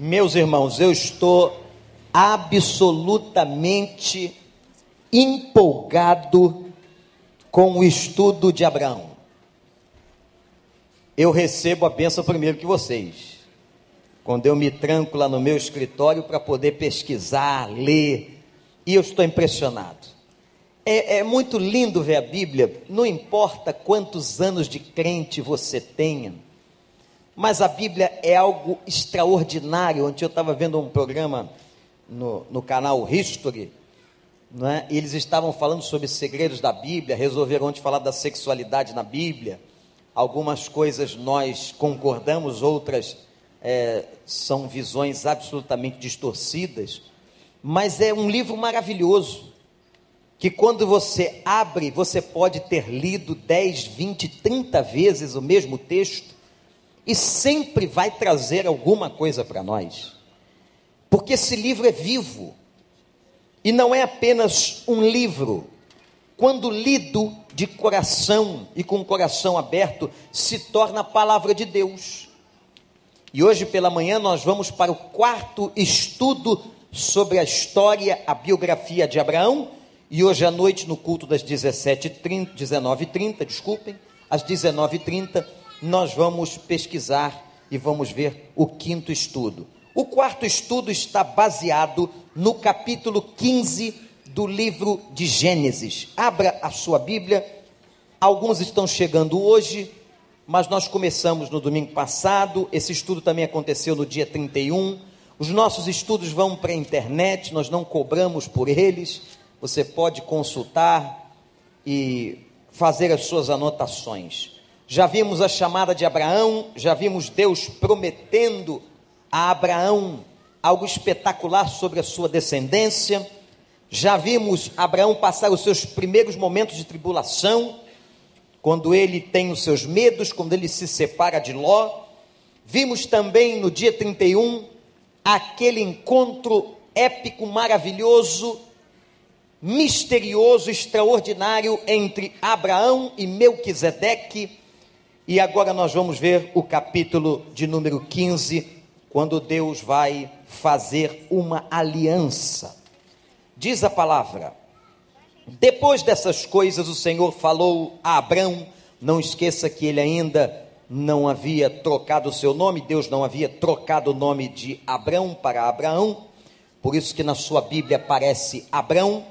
Meus irmãos, eu estou absolutamente empolgado com o estudo de Abraão. Eu recebo a bênção primeiro que vocês. Quando eu me tranco lá no meu escritório para poder pesquisar, ler, e eu estou impressionado. É, é, muito lindo ver a Bíblia, não importa quantos anos de crente você tenha, mas a Bíblia é algo extraordinário. Ontem eu estava vendo um programa no, no canal History, não é? e eles estavam falando sobre segredos da Bíblia, resolveram ontem falar da sexualidade na Bíblia. Algumas coisas nós concordamos, outras é, são visões absolutamente distorcidas, mas é um livro maravilhoso, que quando você abre, você pode ter lido 10, 20, 30 vezes o mesmo texto, e sempre vai trazer alguma coisa para nós. Porque esse livro é vivo e não é apenas um livro. Quando lido de coração e com o coração aberto, se torna a palavra de Deus. E hoje pela manhã nós vamos para o quarto estudo sobre a história, a biografia de Abraão. E hoje à noite, no culto das 17h30, 19h30, desculpem, às 19h30, nós vamos pesquisar e vamos ver o quinto estudo. O quarto estudo está baseado no capítulo 15 do livro de Gênesis. Abra a sua Bíblia. Alguns estão chegando hoje, mas nós começamos no domingo passado. Esse estudo também aconteceu no dia 31. Os nossos estudos vão para a internet, nós não cobramos por eles. Você pode consultar e fazer as suas anotações. Já vimos a chamada de Abraão, já vimos Deus prometendo a Abraão algo espetacular sobre a sua descendência. Já vimos Abraão passar os seus primeiros momentos de tribulação, quando ele tem os seus medos, quando ele se separa de Ló. Vimos também no dia 31 aquele encontro épico, maravilhoso, misterioso, extraordinário entre Abraão e Melquisedeque. E agora nós vamos ver o capítulo de número 15 quando Deus vai fazer uma aliança. Diz a palavra: depois dessas coisas, o Senhor falou a Abrão. Não esqueça que ele ainda não havia trocado o seu nome, Deus não havia trocado o nome de Abrão para Abraão, por isso que na sua Bíblia aparece Abrão.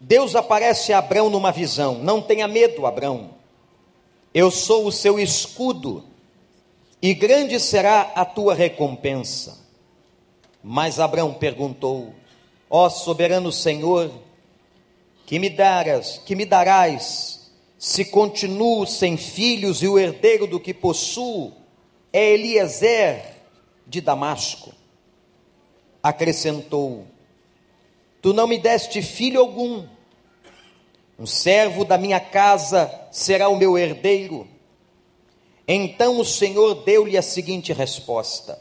Deus aparece a Abrão numa visão: Não tenha medo, Abrão, eu sou o seu escudo e grande será a tua recompensa. Mas Abraão perguntou: Ó soberano Senhor, que me darás, que me darás, se continuo sem filhos e o herdeiro do que possuo é Eliezer de Damasco? Acrescentou: Tu não me deste filho algum. Um servo da minha casa será o meu herdeiro. Então o Senhor deu-lhe a seguinte resposta: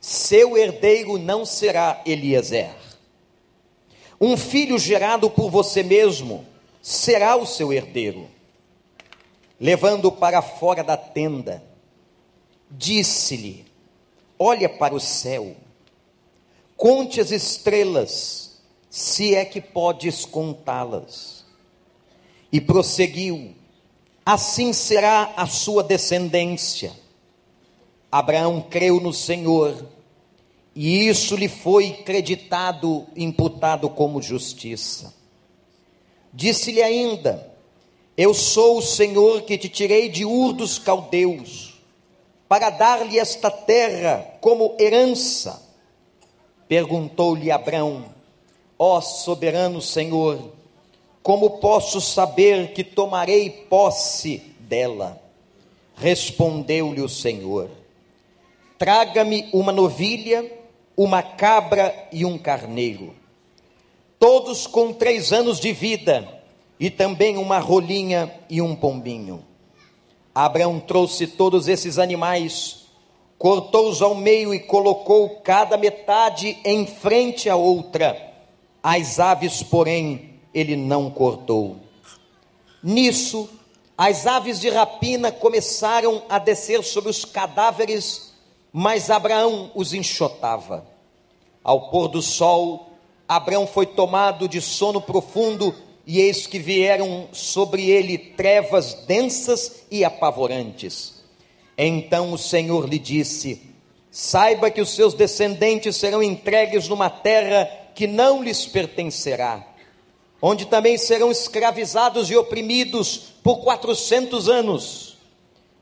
Seu herdeiro não será Eliezer. Um filho gerado por você mesmo será o seu herdeiro. Levando para fora da tenda, disse-lhe: Olha para o céu, conte as estrelas, se é que podes contá-las. E prosseguiu: assim será a sua descendência. Abraão creu no Senhor, e isso lhe foi creditado, imputado como justiça. Disse-lhe ainda: Eu sou o Senhor que te tirei de Ur dos caldeus, para dar-lhe esta terra como herança. Perguntou-lhe Abraão: Ó soberano Senhor, como posso saber que tomarei posse dela? Respondeu-lhe o Senhor: Traga-me uma novilha, uma cabra e um carneiro, todos com três anos de vida, e também uma rolinha e um pombinho. Abraão trouxe todos esses animais, cortou-os ao meio e colocou cada metade em frente à outra. As aves, porém, ele não cortou. Nisso, as aves de rapina começaram a descer sobre os cadáveres mas Abraão os enxotava. Ao pôr do sol, Abraão foi tomado de sono profundo, e eis que vieram sobre ele trevas densas e apavorantes. Então o Senhor lhe disse: Saiba que os seus descendentes serão entregues numa terra que não lhes pertencerá, onde também serão escravizados e oprimidos por quatrocentos anos.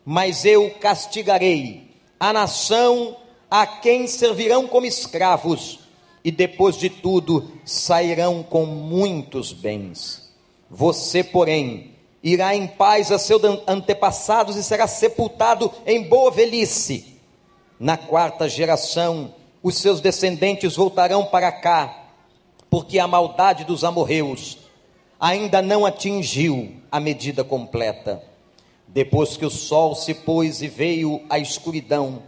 Mas eu castigarei a nação a quem servirão como escravos, e depois de tudo sairão com muitos bens. Você, porém, irá em paz a seus antepassados e será sepultado em boa velhice. Na quarta geração, os seus descendentes voltarão para cá, porque a maldade dos amorreus ainda não atingiu a medida completa. Depois que o sol se pôs e veio a escuridão,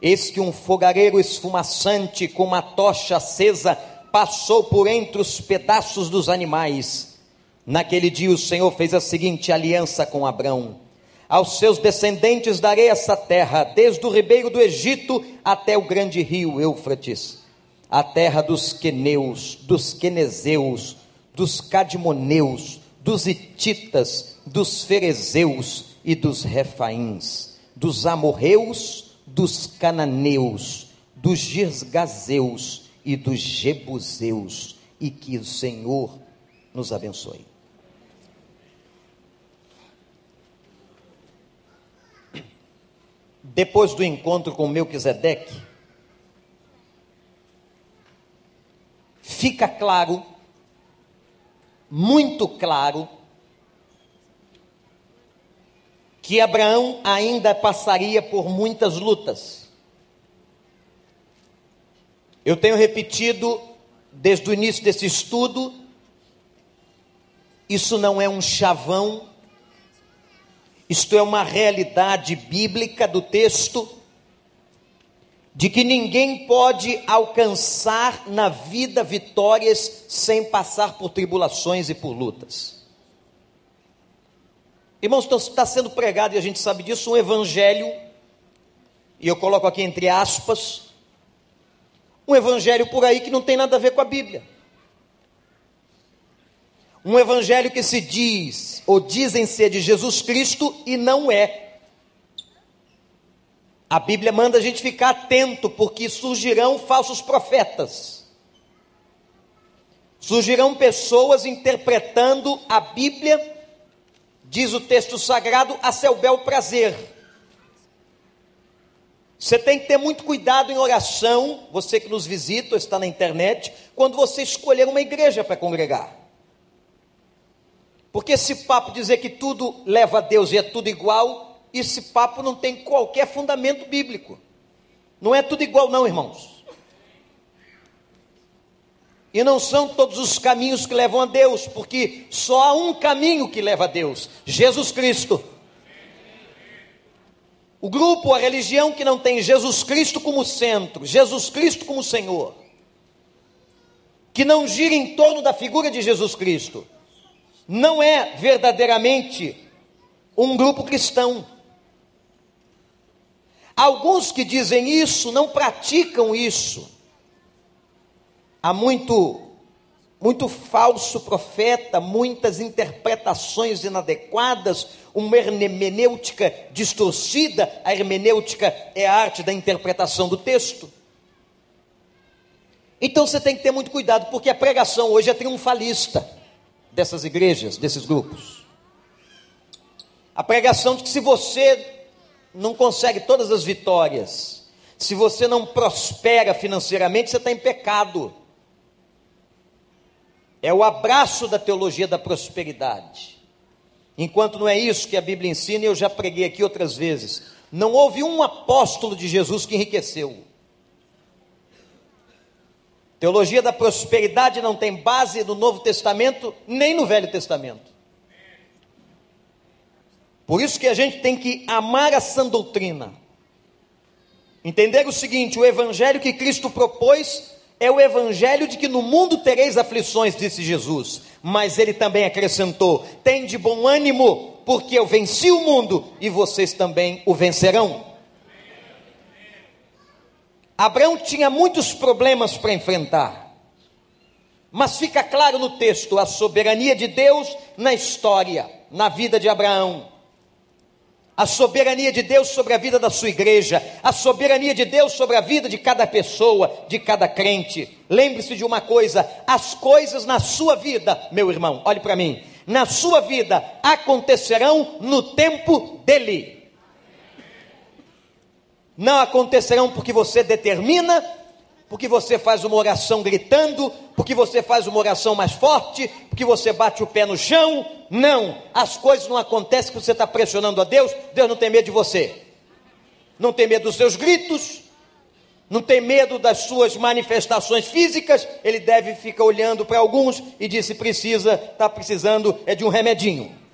Eis que um fogareiro esfumaçante com uma tocha acesa passou por entre os pedaços dos animais. Naquele dia o Senhor fez a seguinte aliança com Abrão: Aos seus descendentes darei essa terra, desde o ribeiro do Egito até o grande rio Eufrates, a terra dos queneus, dos quenezeus, dos cadmoneus, dos hititas, dos ferezeus e dos refaíns, dos amorreus dos cananeus, dos girgazeus e dos jebuseus, e que o Senhor nos abençoe. Depois do encontro com Melquisedeque, fica claro, muito claro, que Abraão ainda passaria por muitas lutas. Eu tenho repetido desde o início desse estudo, isso não é um chavão, isto é uma realidade bíblica do texto, de que ninguém pode alcançar na vida vitórias sem passar por tribulações e por lutas. Irmãos, está sendo pregado, e a gente sabe disso, um evangelho, e eu coloco aqui entre aspas, um evangelho por aí que não tem nada a ver com a Bíblia. Um evangelho que se diz, ou dizem ser de Jesus Cristo e não é. A Bíblia manda a gente ficar atento, porque surgirão falsos profetas. Surgirão pessoas interpretando a Bíblia diz o texto sagrado, a seu bel prazer. Você tem que ter muito cuidado em oração, você que nos visita ou está na internet, quando você escolher uma igreja para congregar. Porque esse papo dizer que tudo leva a Deus e é tudo igual, esse papo não tem qualquer fundamento bíblico. Não é tudo igual, não, irmãos. E não são todos os caminhos que levam a Deus, porque só há um caminho que leva a Deus: Jesus Cristo. O grupo, a religião que não tem Jesus Cristo como centro, Jesus Cristo como Senhor, que não gira em torno da figura de Jesus Cristo, não é verdadeiramente um grupo cristão. Alguns que dizem isso não praticam isso há muito muito falso profeta, muitas interpretações inadequadas, uma hermenêutica distorcida. A hermenêutica é a arte da interpretação do texto. Então você tem que ter muito cuidado, porque a pregação hoje é triunfalista dessas igrejas, desses grupos. A pregação de que se você não consegue todas as vitórias, se você não prospera financeiramente, você está em pecado. É o abraço da teologia da prosperidade. Enquanto não é isso que a Bíblia ensina, eu já preguei aqui outras vezes. Não houve um apóstolo de Jesus que enriqueceu. Teologia da prosperidade não tem base no Novo Testamento nem no Velho Testamento. Por isso que a gente tem que amar a sã doutrina. Entender o seguinte: o evangelho que Cristo propôs é o evangelho de que no mundo tereis aflições, disse Jesus. Mas ele também acrescentou: tem de bom ânimo, porque eu venci o mundo e vocês também o vencerão. Abraão tinha muitos problemas para enfrentar. Mas fica claro no texto a soberania de Deus na história, na vida de Abraão. A soberania de Deus sobre a vida da sua igreja, a soberania de Deus sobre a vida de cada pessoa, de cada crente. Lembre-se de uma coisa: as coisas na sua vida, meu irmão, olhe para mim, na sua vida acontecerão no tempo dele. Não acontecerão porque você determina, porque você faz uma oração gritando, porque você faz uma oração mais forte, porque você bate o pé no chão. Não, as coisas não acontecem porque você está pressionando a Deus. Deus não tem medo de você, não tem medo dos seus gritos, não tem medo das suas manifestações físicas. Ele deve ficar olhando para alguns e disse: precisa, está precisando é de um remedinho.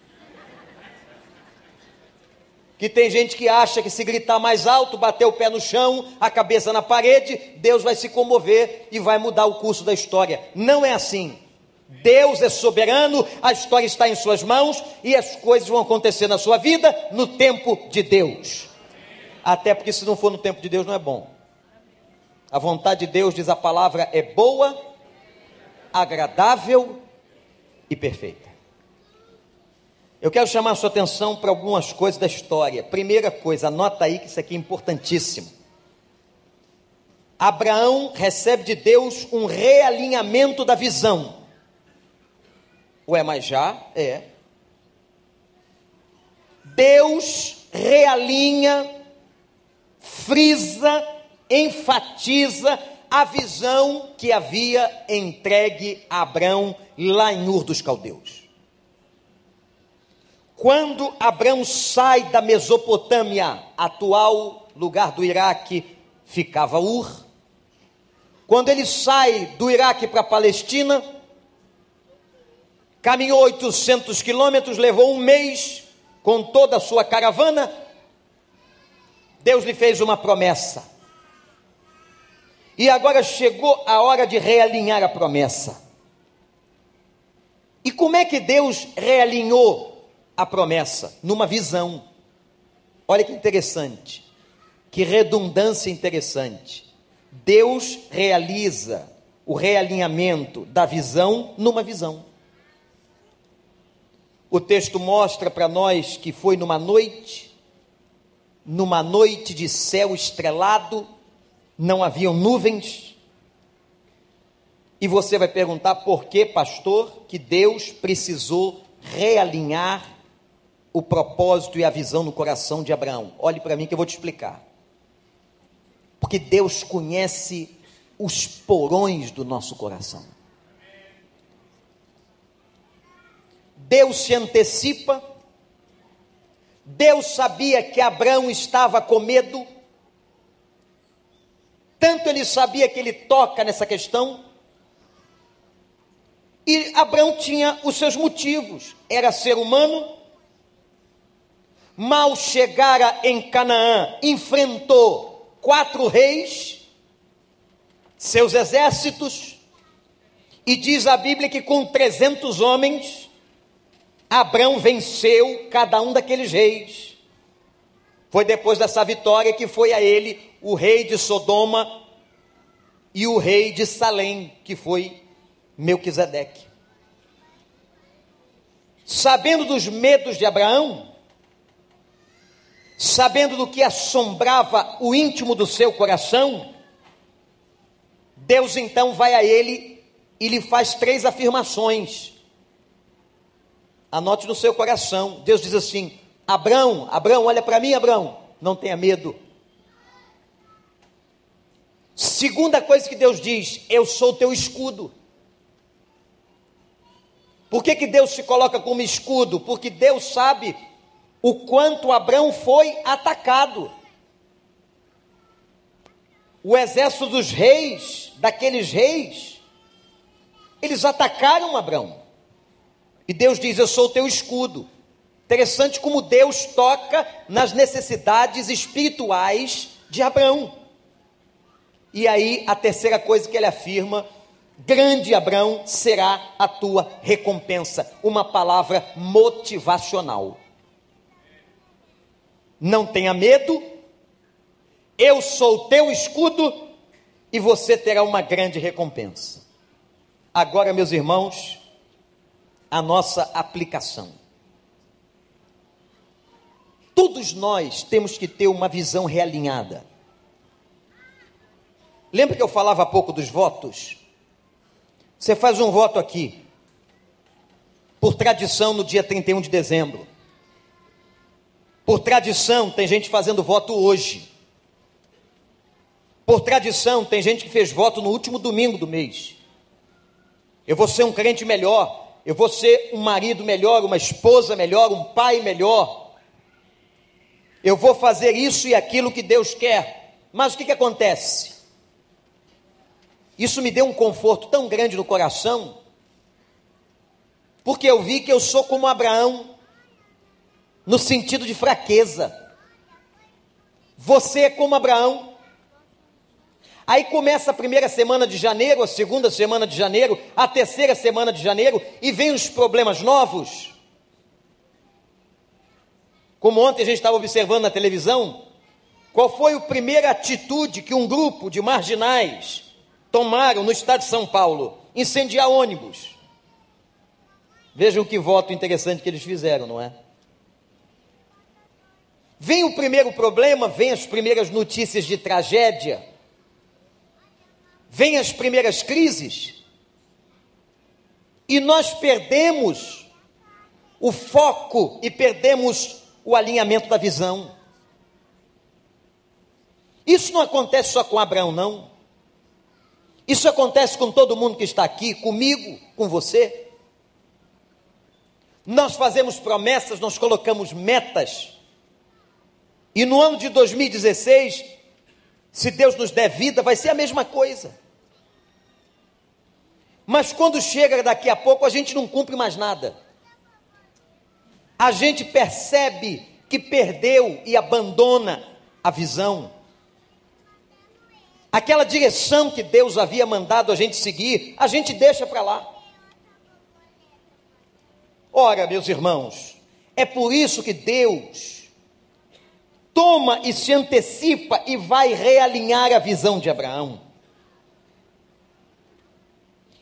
Que tem gente que acha que se gritar mais alto, bater o pé no chão, a cabeça na parede, Deus vai se comover e vai mudar o curso da história. Não é assim. Deus é soberano, a história está em Suas mãos e as coisas vão acontecer na sua vida no tempo de Deus. Até porque, se não for no tempo de Deus, não é bom. A vontade de Deus, diz a palavra, é boa, agradável e perfeita. Eu quero chamar a sua atenção para algumas coisas da história. Primeira coisa, anota aí que isso aqui é importantíssimo. Abraão recebe de Deus um realinhamento da visão. Ué, mas já é. Deus realinha, frisa, enfatiza a visão que havia entregue a Abraão lá em Ur dos Caldeus. Quando Abraão sai da Mesopotâmia, atual lugar do Iraque, ficava Ur. Quando ele sai do Iraque para a Palestina, caminhou 800 quilômetros, levou um mês com toda a sua caravana. Deus lhe fez uma promessa. E agora chegou a hora de realinhar a promessa. E como é que Deus realinhou a promessa, numa visão. Olha que interessante, que redundância interessante. Deus realiza o realinhamento da visão numa visão. O texto mostra para nós que foi numa noite, numa noite de céu estrelado, não haviam nuvens. E você vai perguntar por que, pastor, que Deus precisou realinhar o propósito e a visão no coração de Abraão. Olhe para mim que eu vou te explicar. Porque Deus conhece os porões do nosso coração. Deus se antecipa. Deus sabia que Abraão estava com medo. Tanto ele sabia que ele toca nessa questão. E Abraão tinha os seus motivos. Era ser humano, mal chegara em Canaã, enfrentou quatro reis, seus exércitos, e diz a Bíblia que com 300 homens, Abraão venceu cada um daqueles reis. Foi depois dessa vitória que foi a ele o rei de Sodoma e o rei de Salém, que foi Melquisedeque. Sabendo dos medos de Abraão, sabendo do que assombrava o íntimo do seu coração, Deus então vai a ele e lhe faz três afirmações. Anote no seu coração. Deus diz assim: Abraão, Abraão, olha para mim, Abraão, não tenha medo. Segunda coisa que Deus diz: Eu sou teu escudo. Por que, que Deus se coloca como escudo? Porque Deus sabe o quanto Abraão foi atacado. O exército dos reis, daqueles reis, eles atacaram Abraão. E Deus diz: Eu sou o teu escudo. Interessante como Deus toca nas necessidades espirituais de Abraão. E aí, a terceira coisa que ele afirma: grande Abraão será a tua recompensa. Uma palavra motivacional não tenha medo, eu sou teu escudo e você terá uma grande recompensa. Agora, meus irmãos, a nossa aplicação. Todos nós temos que ter uma visão realinhada. Lembra que eu falava há pouco dos votos? Você faz um voto aqui, por tradição, no dia 31 de dezembro. Por tradição, tem gente fazendo voto hoje. Por tradição, tem gente que fez voto no último domingo do mês. Eu vou ser um crente melhor, eu vou ser um marido melhor, uma esposa melhor, um pai melhor. Eu vou fazer isso e aquilo que Deus quer. Mas o que, que acontece? Isso me deu um conforto tão grande no coração, porque eu vi que eu sou como Abraão, no sentido de fraqueza. Você é como Abraão. Aí começa a primeira semana de janeiro, a segunda semana de janeiro, a terceira semana de janeiro, e vem os problemas novos. Como ontem a gente estava observando na televisão, qual foi a primeira atitude que um grupo de marginais tomaram no estado de São Paulo? Incendiar ônibus. Vejam que voto interessante que eles fizeram, não é? Vem o primeiro problema, vem as primeiras notícias de tragédia vêm as primeiras crises e nós perdemos o foco e perdemos o alinhamento da visão. Isso não acontece só com Abraão, não. Isso acontece com todo mundo que está aqui, comigo, com você. Nós fazemos promessas, nós colocamos metas. E no ano de 2016, se Deus nos der vida, vai ser a mesma coisa. Mas quando chega daqui a pouco, a gente não cumpre mais nada. A gente percebe que perdeu e abandona a visão. Aquela direção que Deus havia mandado a gente seguir, a gente deixa para lá. Ora, meus irmãos, é por isso que Deus toma e se antecipa e vai realinhar a visão de Abraão.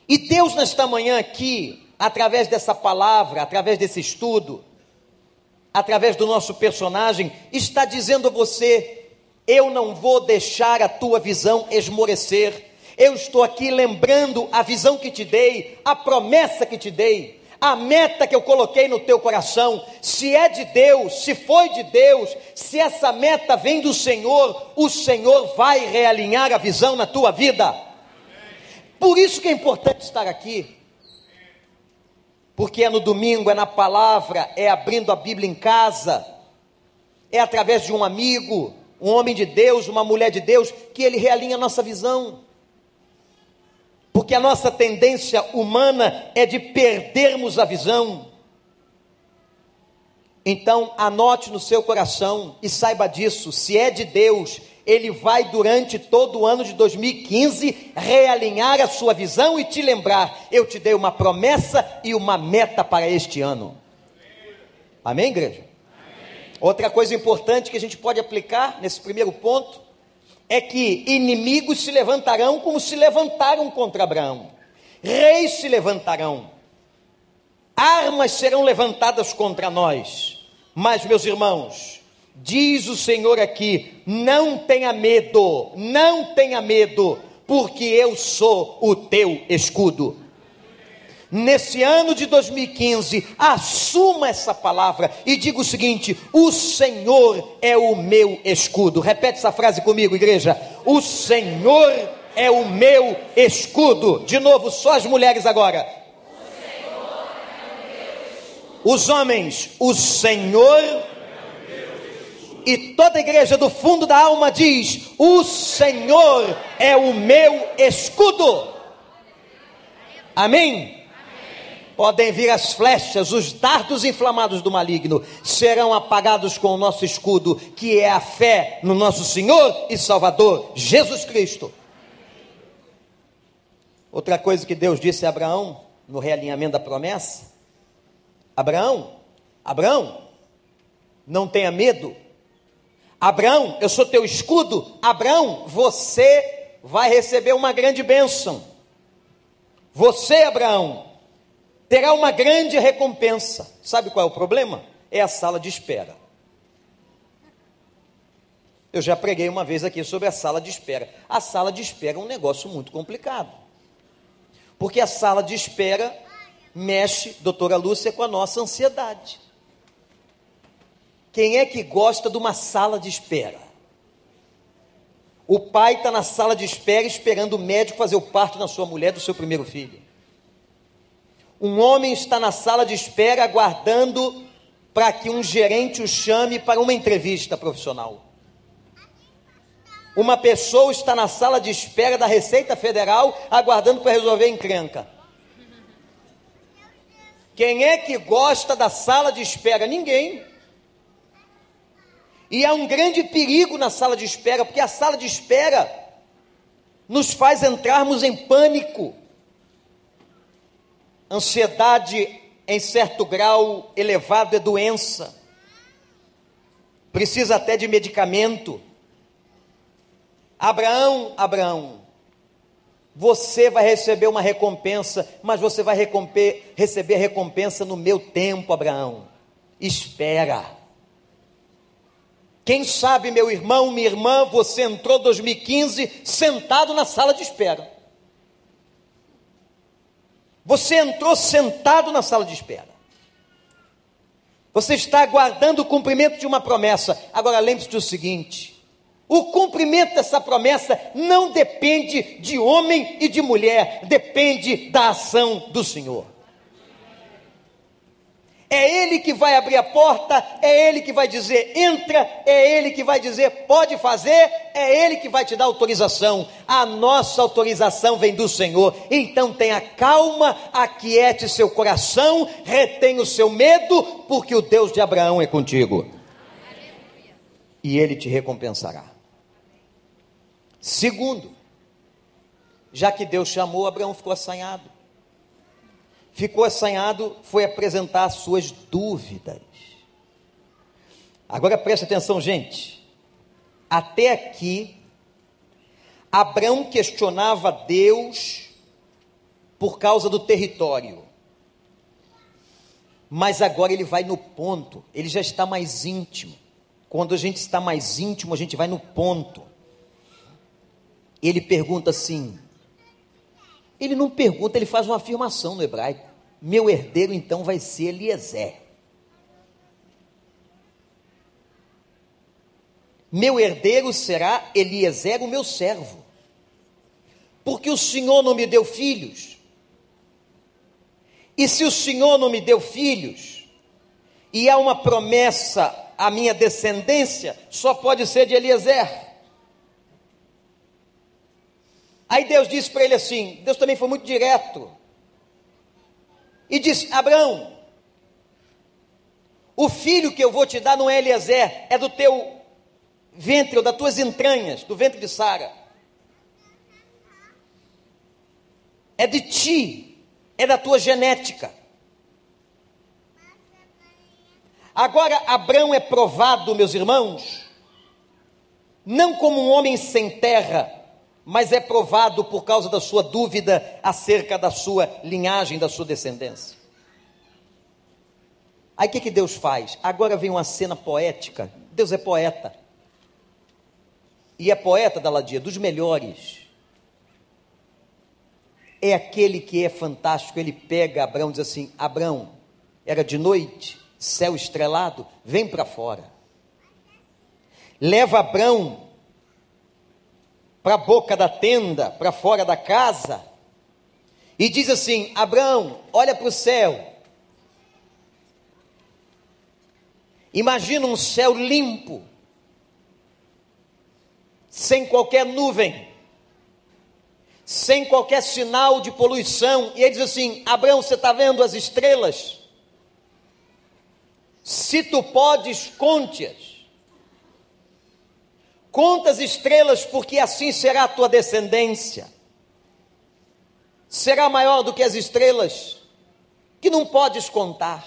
E Deus, nesta manhã aqui, através dessa palavra, através desse estudo, através do nosso personagem, está dizendo a você: eu não vou deixar a tua visão esmorecer. Eu estou aqui lembrando a visão que te dei, a promessa que te dei, a meta que eu coloquei no teu coração. Se é de Deus, se foi de Deus, se essa meta vem do Senhor, o Senhor vai realinhar a visão na tua vida. Por isso que é importante estar aqui. Porque é no domingo, é na palavra, é abrindo a Bíblia em casa, é através de um amigo, um homem de Deus, uma mulher de Deus, que ele realinha a nossa visão. Porque a nossa tendência humana é de perdermos a visão. Então, anote no seu coração e saiba disso: se é de Deus, ele vai durante todo o ano de 2015 realinhar a sua visão e te lembrar: eu te dei uma promessa e uma meta para este ano. Amém, igreja? Amém. Outra coisa importante que a gente pode aplicar nesse primeiro ponto é que inimigos se levantarão como se levantaram contra Abraão, reis se levantarão, armas serão levantadas contra nós. Mas, meus irmãos, Diz o Senhor aqui: não tenha medo, não tenha medo, porque eu sou o teu escudo. Nesse ano de 2015, assuma essa palavra e diga o seguinte: o Senhor é o meu escudo. Repete essa frase comigo, igreja. O Senhor é o meu escudo. De novo, só as mulheres agora. Os homens, o Senhor e toda a igreja do fundo da alma diz: O Senhor é o meu escudo. Amém? Podem vir as flechas, os dardos inflamados do maligno serão apagados com o nosso escudo, que é a fé no nosso Senhor e Salvador, Jesus Cristo. Outra coisa que Deus disse a Abraão, no realinhamento da promessa: Abraão, Abraão, não tenha medo, Abraão, eu sou teu escudo. Abraão, você vai receber uma grande bênção. Você, Abraão, terá uma grande recompensa. Sabe qual é o problema? É a sala de espera. Eu já preguei uma vez aqui sobre a sala de espera. A sala de espera é um negócio muito complicado. Porque a sala de espera mexe, doutora Lúcia, com a nossa ansiedade. Quem é que gosta de uma sala de espera? O pai está na sala de espera esperando o médico fazer o parto na sua mulher do seu primeiro filho. Um homem está na sala de espera aguardando para que um gerente o chame para uma entrevista profissional. Uma pessoa está na sala de espera da Receita Federal aguardando para resolver encrenca. Quem é que gosta da sala de espera? Ninguém. E há um grande perigo na sala de espera, porque a sala de espera nos faz entrarmos em pânico. Ansiedade, em certo grau elevado, é doença. Precisa até de medicamento. Abraão, Abraão, você vai receber uma recompensa, mas você vai receber a recompensa no meu tempo, Abraão. Espera. Quem sabe, meu irmão, minha irmã, você entrou 2015 sentado na sala de espera. Você entrou sentado na sala de espera. Você está aguardando o cumprimento de uma promessa. Agora lembre-se do seguinte: o cumprimento dessa promessa não depende de homem e de mulher, depende da ação do Senhor. É Ele que vai abrir a porta, é Ele que vai dizer entra, é Ele que vai dizer pode fazer, é Ele que vai te dar autorização. A nossa autorização vem do Senhor. Então tenha calma, aquiete seu coração, retenha o seu medo, porque o Deus de Abraão é contigo. E Ele te recompensará. Segundo, já que Deus chamou, Abraão ficou assanhado. Ficou assanhado, foi apresentar as suas dúvidas. Agora preste atenção, gente. Até aqui, Abraão questionava Deus por causa do território. Mas agora ele vai no ponto, ele já está mais íntimo. Quando a gente está mais íntimo, a gente vai no ponto ele pergunta assim. Ele não pergunta, ele faz uma afirmação no hebraico. Meu herdeiro então vai ser Eliezer. Meu herdeiro será Eliezer, o meu servo. Porque o Senhor não me deu filhos. E se o Senhor não me deu filhos, e há uma promessa à minha descendência, só pode ser de Eliezer. Aí Deus disse para ele assim: Deus também foi muito direto. E disse: Abraão, o filho que eu vou te dar não é Eliezer, é do teu ventre ou das tuas entranhas, do ventre de Sara. É de ti, é da tua genética. Agora, Abraão é provado, meus irmãos, não como um homem sem terra, mas é provado por causa da sua dúvida acerca da sua linhagem, da sua descendência. Aí o que, que Deus faz? Agora vem uma cena poética. Deus é poeta. E é poeta da Ladia, dos melhores. É aquele que é fantástico. Ele pega Abraão e diz assim: Abraão, era de noite, céu estrelado, vem para fora. Leva Abraão para a boca da tenda, para fora da casa, e diz assim: Abraão, olha para o céu. Imagina um céu limpo, sem qualquer nuvem, sem qualquer sinal de poluição. E ele diz assim: Abraão, você está vendo as estrelas? Se tu podes, conte-as. Conta as estrelas, porque assim será a tua descendência. Será maior do que as estrelas, que não podes contar.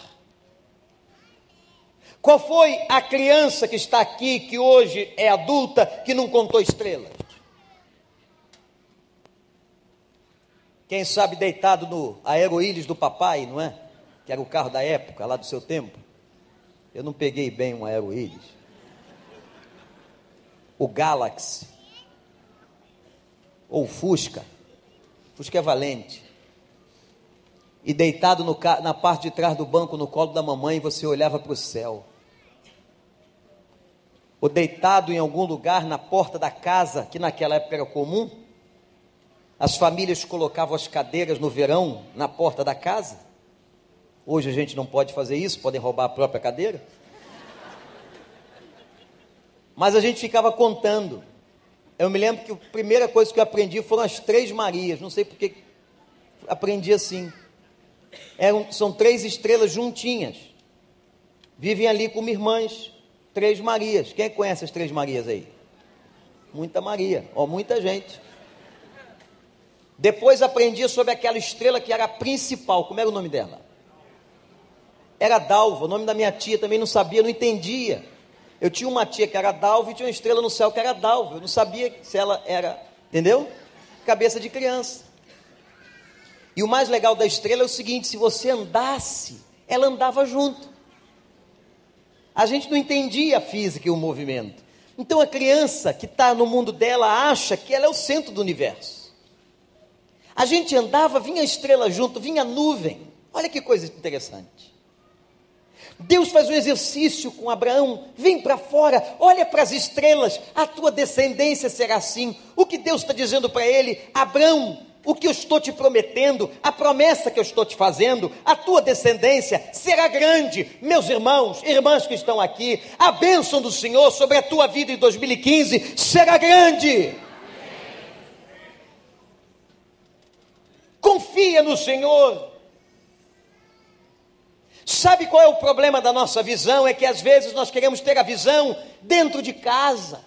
Qual foi a criança que está aqui, que hoje é adulta, que não contou estrelas? Quem sabe deitado no Aeroílis do papai, não é? Que era o carro da época, lá do seu tempo. Eu não peguei bem um Aeroílis. O Galaxy. Ou Fusca. Fusca é valente. E deitado no, na parte de trás do banco, no colo da mamãe, você olhava para o céu. Ou deitado em algum lugar na porta da casa, que naquela época era comum as famílias colocavam as cadeiras no verão na porta da casa. Hoje a gente não pode fazer isso, podem roubar a própria cadeira. Mas a gente ficava contando. Eu me lembro que a primeira coisa que eu aprendi foram as três Marias. Não sei porque aprendi assim. Eram, são três estrelas juntinhas. Vivem ali como irmãs. Três Marias. Quem conhece as três Marias aí? Muita Maria. Ó, muita gente. Depois aprendi sobre aquela estrela que era a principal. Como era o nome dela? Era Dalva. O nome da minha tia também não sabia, não entendia. Eu tinha uma tia que era Dalva e tinha uma estrela no céu que era Dalva. Eu não sabia se ela era, entendeu? Cabeça de criança. E o mais legal da estrela é o seguinte: se você andasse, ela andava junto. A gente não entendia a física e o movimento. Então a criança que está no mundo dela acha que ela é o centro do universo. A gente andava, vinha estrela junto, vinha nuvem. Olha que coisa interessante. Deus faz um exercício com Abraão, vem para fora, olha para as estrelas, a tua descendência será assim. O que Deus está dizendo para ele, Abraão, o que eu estou te prometendo, a promessa que eu estou te fazendo, a tua descendência será grande. Meus irmãos, irmãs que estão aqui, a bênção do Senhor sobre a tua vida em 2015 será grande. Confia no Senhor. Sabe qual é o problema da nossa visão? É que às vezes nós queremos ter a visão dentro de casa.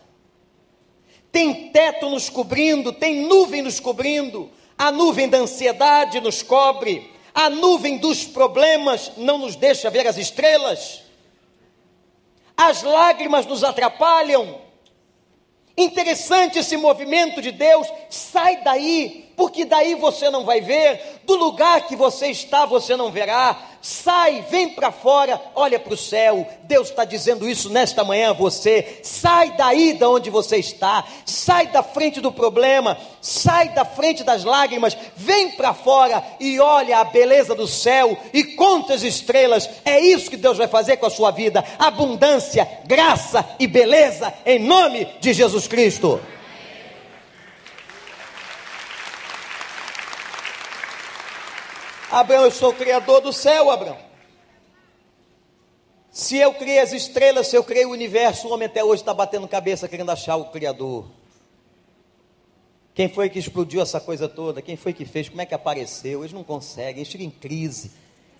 Tem teto nos cobrindo, tem nuvem nos cobrindo, a nuvem da ansiedade nos cobre, a nuvem dos problemas não nos deixa ver as estrelas, as lágrimas nos atrapalham. Interessante esse movimento de Deus, sai daí, porque daí você não vai ver, do lugar que você está você não verá. Sai, vem para fora, olha para o céu. Deus está dizendo isso nesta manhã a você. Sai daí da onde você está, sai da frente do problema, sai da frente das lágrimas, vem para fora e olha a beleza do céu e conta as estrelas. É isso que Deus vai fazer com a sua vida: abundância, graça e beleza, em nome de Jesus Cristo. Abraão, eu sou o criador do céu, Abraão. Se eu criei as estrelas, se eu criei o universo, o homem até hoje está batendo cabeça querendo achar o Criador. Quem foi que explodiu essa coisa toda? Quem foi que fez? Como é que apareceu? Eles não conseguem, eles ficam em crise.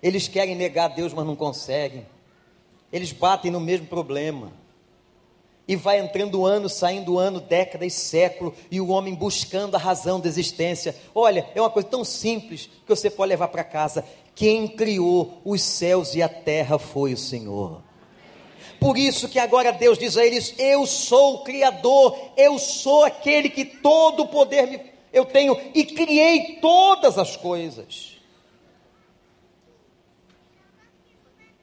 Eles querem negar Deus, mas não conseguem. Eles batem no mesmo problema e vai entrando ano, saindo ano, década e século, e o homem buscando a razão da existência. Olha, é uma coisa tão simples que você pode levar para casa. Quem criou os céus e a terra foi o Senhor. Por isso que agora Deus diz a eles: Eu sou o Criador, eu sou aquele que todo o poder me, eu tenho e criei todas as coisas.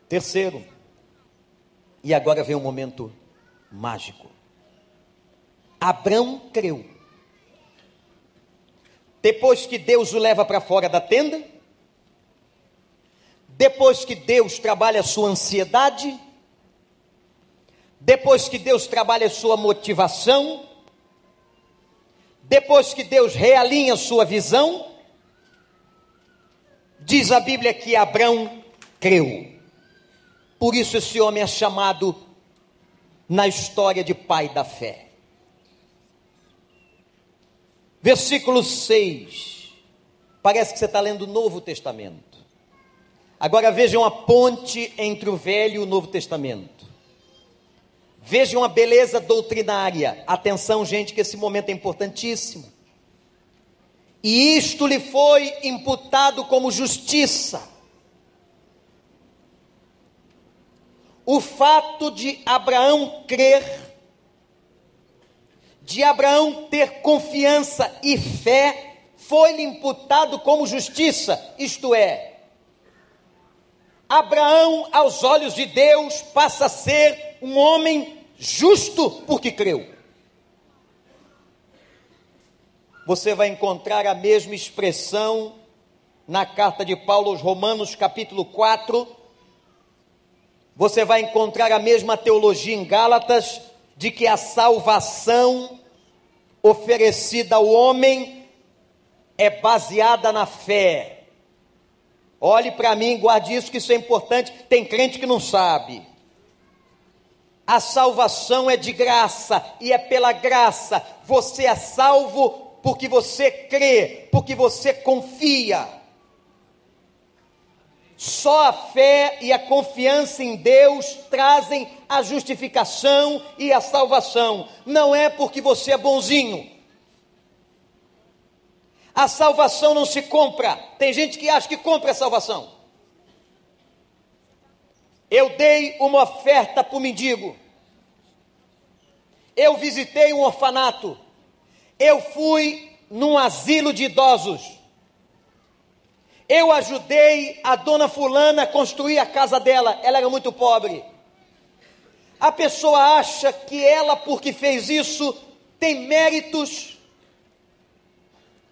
Terceiro, e agora vem um momento mágico. Abrão creu. Depois que Deus o leva para fora da tenda, depois que Deus trabalha a sua ansiedade, depois que Deus trabalha a sua motivação, depois que Deus realinha a sua visão, diz a Bíblia que Abrão creu. Por isso esse homem é chamado na história de pai da fé. Versículo 6. Parece que você está lendo o Novo Testamento. Agora vejam a ponte entre o Velho e o Novo Testamento. Vejam a beleza doutrinária. Atenção, gente, que esse momento é importantíssimo. E isto lhe foi imputado como justiça. O fato de Abraão crer, de Abraão ter confiança e fé, foi-lhe imputado como justiça, isto é, Abraão, aos olhos de Deus, passa a ser um homem justo porque creu. Você vai encontrar a mesma expressão na carta de Paulo aos Romanos, capítulo 4. Você vai encontrar a mesma teologia em Gálatas, de que a salvação oferecida ao homem é baseada na fé. Olhe para mim, guarde isso, que isso é importante. Tem crente que não sabe. A salvação é de graça e é pela graça. Você é salvo porque você crê, porque você confia. Só a fé e a confiança em Deus trazem a justificação e a salvação. Não é porque você é bonzinho. A salvação não se compra. Tem gente que acha que compra a salvação. Eu dei uma oferta para o mendigo. Eu visitei um orfanato. Eu fui num asilo de idosos. Eu ajudei a dona Fulana a construir a casa dela, ela era muito pobre. A pessoa acha que ela, porque fez isso, tem méritos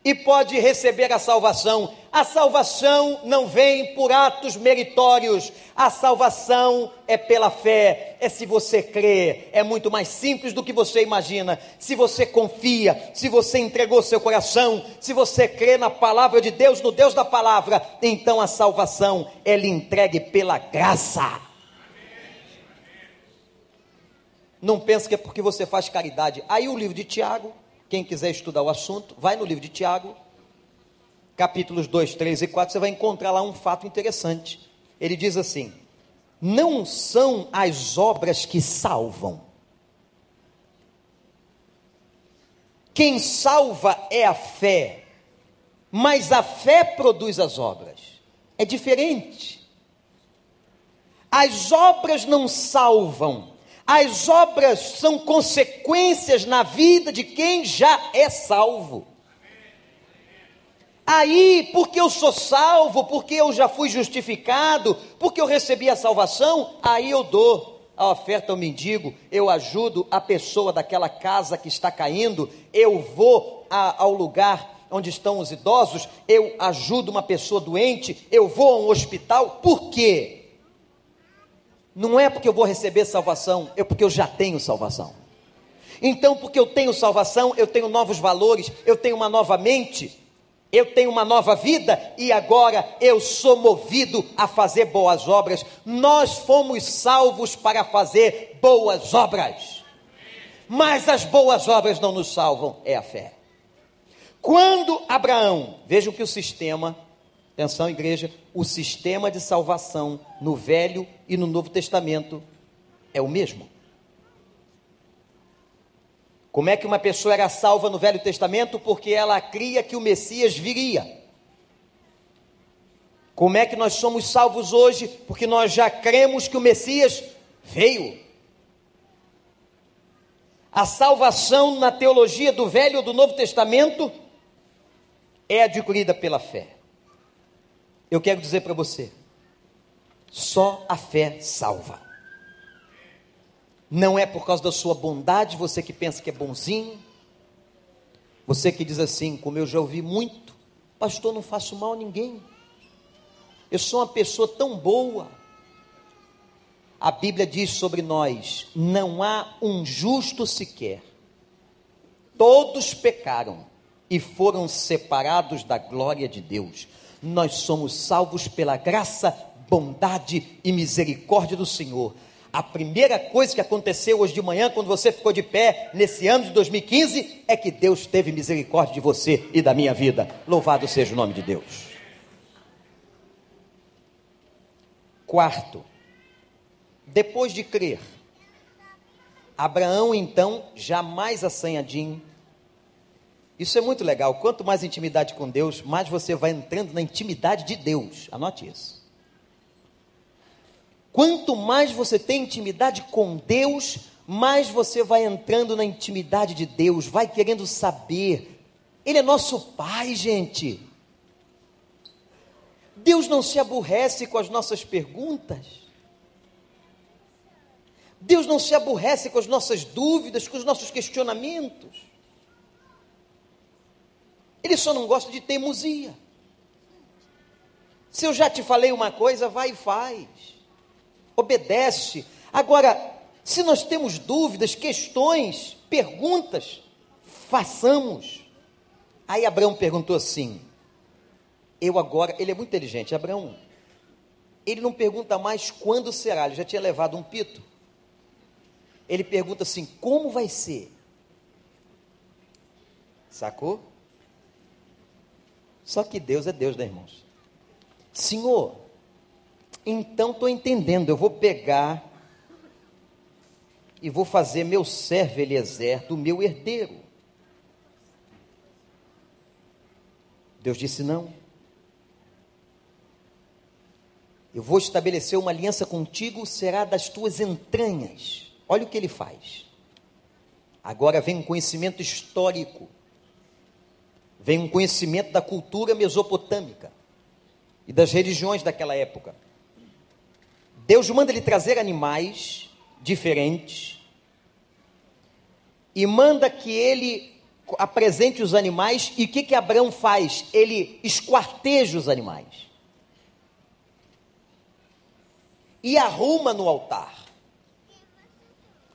e pode receber a salvação. A salvação não vem por atos meritórios, a salvação é pela fé, é se você crê, é muito mais simples do que você imagina. Se você confia, se você entregou seu coração, se você crê na palavra de Deus, no Deus da palavra, então a salvação é lhe entregue pela graça. Não pense que é porque você faz caridade. Aí o livro de Tiago quem quiser estudar o assunto, vai no livro de Tiago, capítulos 2, 3 e 4, você vai encontrar lá um fato interessante. Ele diz assim: Não são as obras que salvam. Quem salva é a fé, mas a fé produz as obras. É diferente. As obras não salvam, as obras são consequências na vida de quem já é salvo. Aí, porque eu sou salvo, porque eu já fui justificado, porque eu recebi a salvação, aí eu dou a oferta ao mendigo, eu ajudo a pessoa daquela casa que está caindo, eu vou a, ao lugar onde estão os idosos, eu ajudo uma pessoa doente, eu vou a um hospital, por quê? Não é porque eu vou receber salvação, é porque eu já tenho salvação. Então, porque eu tenho salvação, eu tenho novos valores, eu tenho uma nova mente, eu tenho uma nova vida e agora eu sou movido a fazer boas obras. Nós fomos salvos para fazer boas obras. Mas as boas obras não nos salvam, é a fé. Quando Abraão, vejam que o sistema Atenção, igreja, o sistema de salvação no Velho e no Novo Testamento é o mesmo. Como é que uma pessoa era salva no Velho Testamento? Porque ela cria que o Messias viria. Como é que nós somos salvos hoje? Porque nós já cremos que o Messias veio. A salvação na teologia do Velho ou do Novo Testamento é adquirida pela fé. Eu quero dizer para você: só a fé salva. Não é por causa da sua bondade, você que pensa que é bonzinho, você que diz assim, como eu já ouvi muito, pastor, não faço mal a ninguém. Eu sou uma pessoa tão boa. A Bíblia diz sobre nós: não há um justo sequer. Todos pecaram e foram separados da glória de Deus nós somos salvos pela graça, bondade e misericórdia do Senhor. A primeira coisa que aconteceu hoje de manhã, quando você ficou de pé nesse ano de 2015, é que Deus teve misericórdia de você e da minha vida. Louvado seja o nome de Deus. Quarto, depois de crer, Abraão então, jamais assanhadinho, isso é muito legal. Quanto mais intimidade com Deus, mais você vai entrando na intimidade de Deus. Anote isso. Quanto mais você tem intimidade com Deus, mais você vai entrando na intimidade de Deus, vai querendo saber Ele é nosso Pai, gente. Deus não se aborrece com as nossas perguntas. Deus não se aborrece com as nossas dúvidas, com os nossos questionamentos. Ele só não gosta de teimosia. Se eu já te falei uma coisa, vai e faz. Obedece. Agora, se nós temos dúvidas, questões, perguntas, façamos. Aí Abraão perguntou assim: Eu agora, ele é muito inteligente, Abraão. Ele não pergunta mais quando será, ele já tinha levado um pito. Ele pergunta assim: Como vai ser? Sacou? Só que Deus é Deus, né, irmãos? Senhor, então estou entendendo, eu vou pegar e vou fazer meu servo Eliezer do meu herdeiro. Deus disse: Não. Eu vou estabelecer uma aliança contigo, será das tuas entranhas. Olha o que ele faz. Agora vem um conhecimento histórico, vem um conhecimento da cultura mesopotâmica e das religiões daquela época. Deus manda ele trazer animais diferentes e manda que ele apresente os animais e o que que Abraão faz? Ele esquarteja os animais e arruma no altar.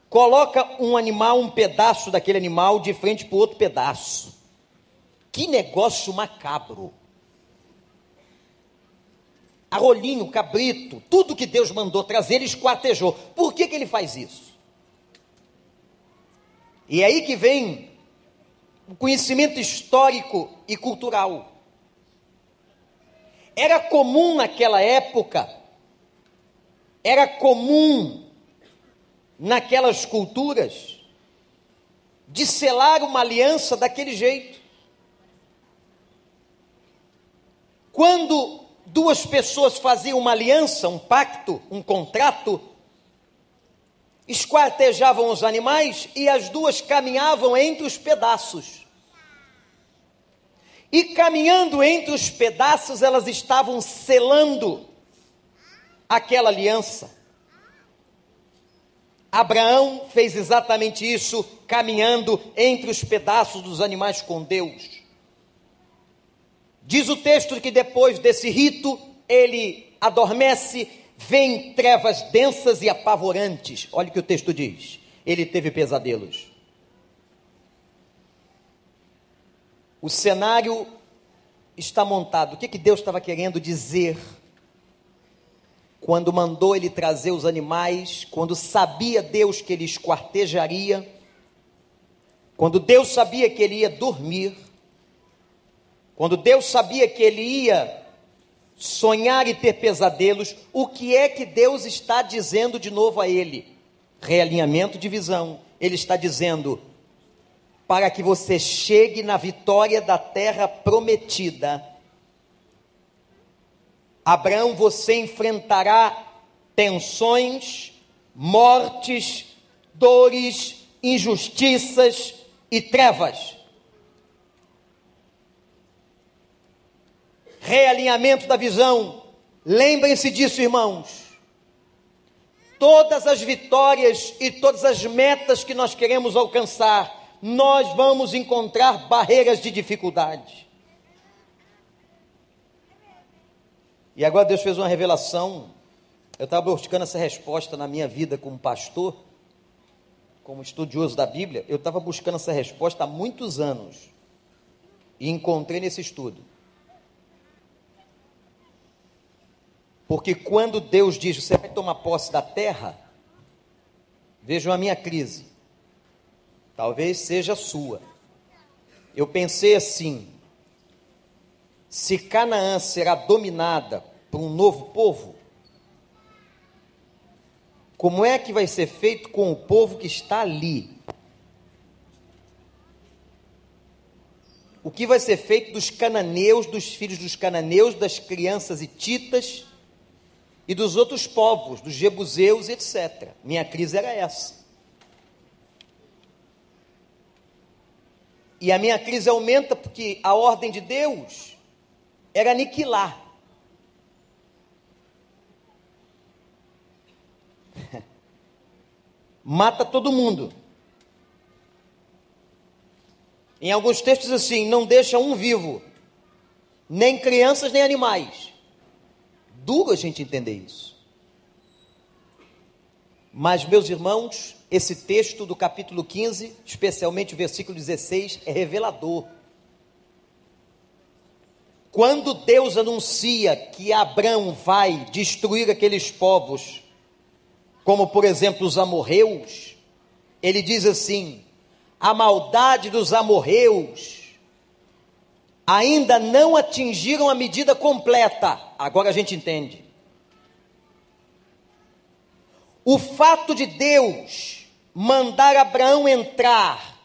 Coloca um animal, um pedaço daquele animal de frente para o outro pedaço. Que negócio macabro. Arrolinho, cabrito, tudo que Deus mandou trazer, ele esquartejou. Por que, que ele faz isso? E é aí que vem o conhecimento histórico e cultural. Era comum naquela época, era comum naquelas culturas, de selar uma aliança daquele jeito. Quando duas pessoas faziam uma aliança, um pacto, um contrato, esquartejavam os animais e as duas caminhavam entre os pedaços. E caminhando entre os pedaços, elas estavam selando aquela aliança. Abraão fez exatamente isso, caminhando entre os pedaços dos animais com Deus. Diz o texto que depois desse rito, ele adormece, vem trevas densas e apavorantes. Olha o que o texto diz. Ele teve pesadelos. O cenário está montado. O que, que Deus estava querendo dizer quando mandou ele trazer os animais, quando sabia Deus que ele esquartejaria, quando Deus sabia que ele ia dormir, quando Deus sabia que ele ia sonhar e ter pesadelos, o que é que Deus está dizendo de novo a ele? Realinhamento de visão. Ele está dizendo: para que você chegue na vitória da terra prometida, Abraão, você enfrentará tensões, mortes, dores, injustiças e trevas. Realinhamento da visão. Lembrem-se disso, irmãos. Todas as vitórias e todas as metas que nós queremos alcançar, nós vamos encontrar barreiras de dificuldade. E agora Deus fez uma revelação. Eu estava buscando essa resposta na minha vida como pastor, como estudioso da Bíblia. Eu estava buscando essa resposta há muitos anos. E encontrei nesse estudo. Porque quando Deus diz, você vai tomar posse da terra, vejam a minha crise. Talvez seja sua. Eu pensei assim: se Canaã será dominada por um novo povo, como é que vai ser feito com o povo que está ali? O que vai ser feito dos cananeus, dos filhos dos cananeus, das crianças hititas, e dos outros povos, dos jebuseus, etc. Minha crise era essa. E a minha crise aumenta porque a ordem de Deus era aniquilar. Mata todo mundo. Em alguns textos assim, não deixa um vivo, nem crianças nem animais. Duro a gente entender isso. Mas, meus irmãos, esse texto do capítulo 15, especialmente o versículo 16, é revelador. Quando Deus anuncia que Abraão vai destruir aqueles povos, como por exemplo os amorreus, ele diz assim: a maldade dos amorreus ainda não atingiram a medida completa. Agora a gente entende. O fato de Deus mandar Abraão entrar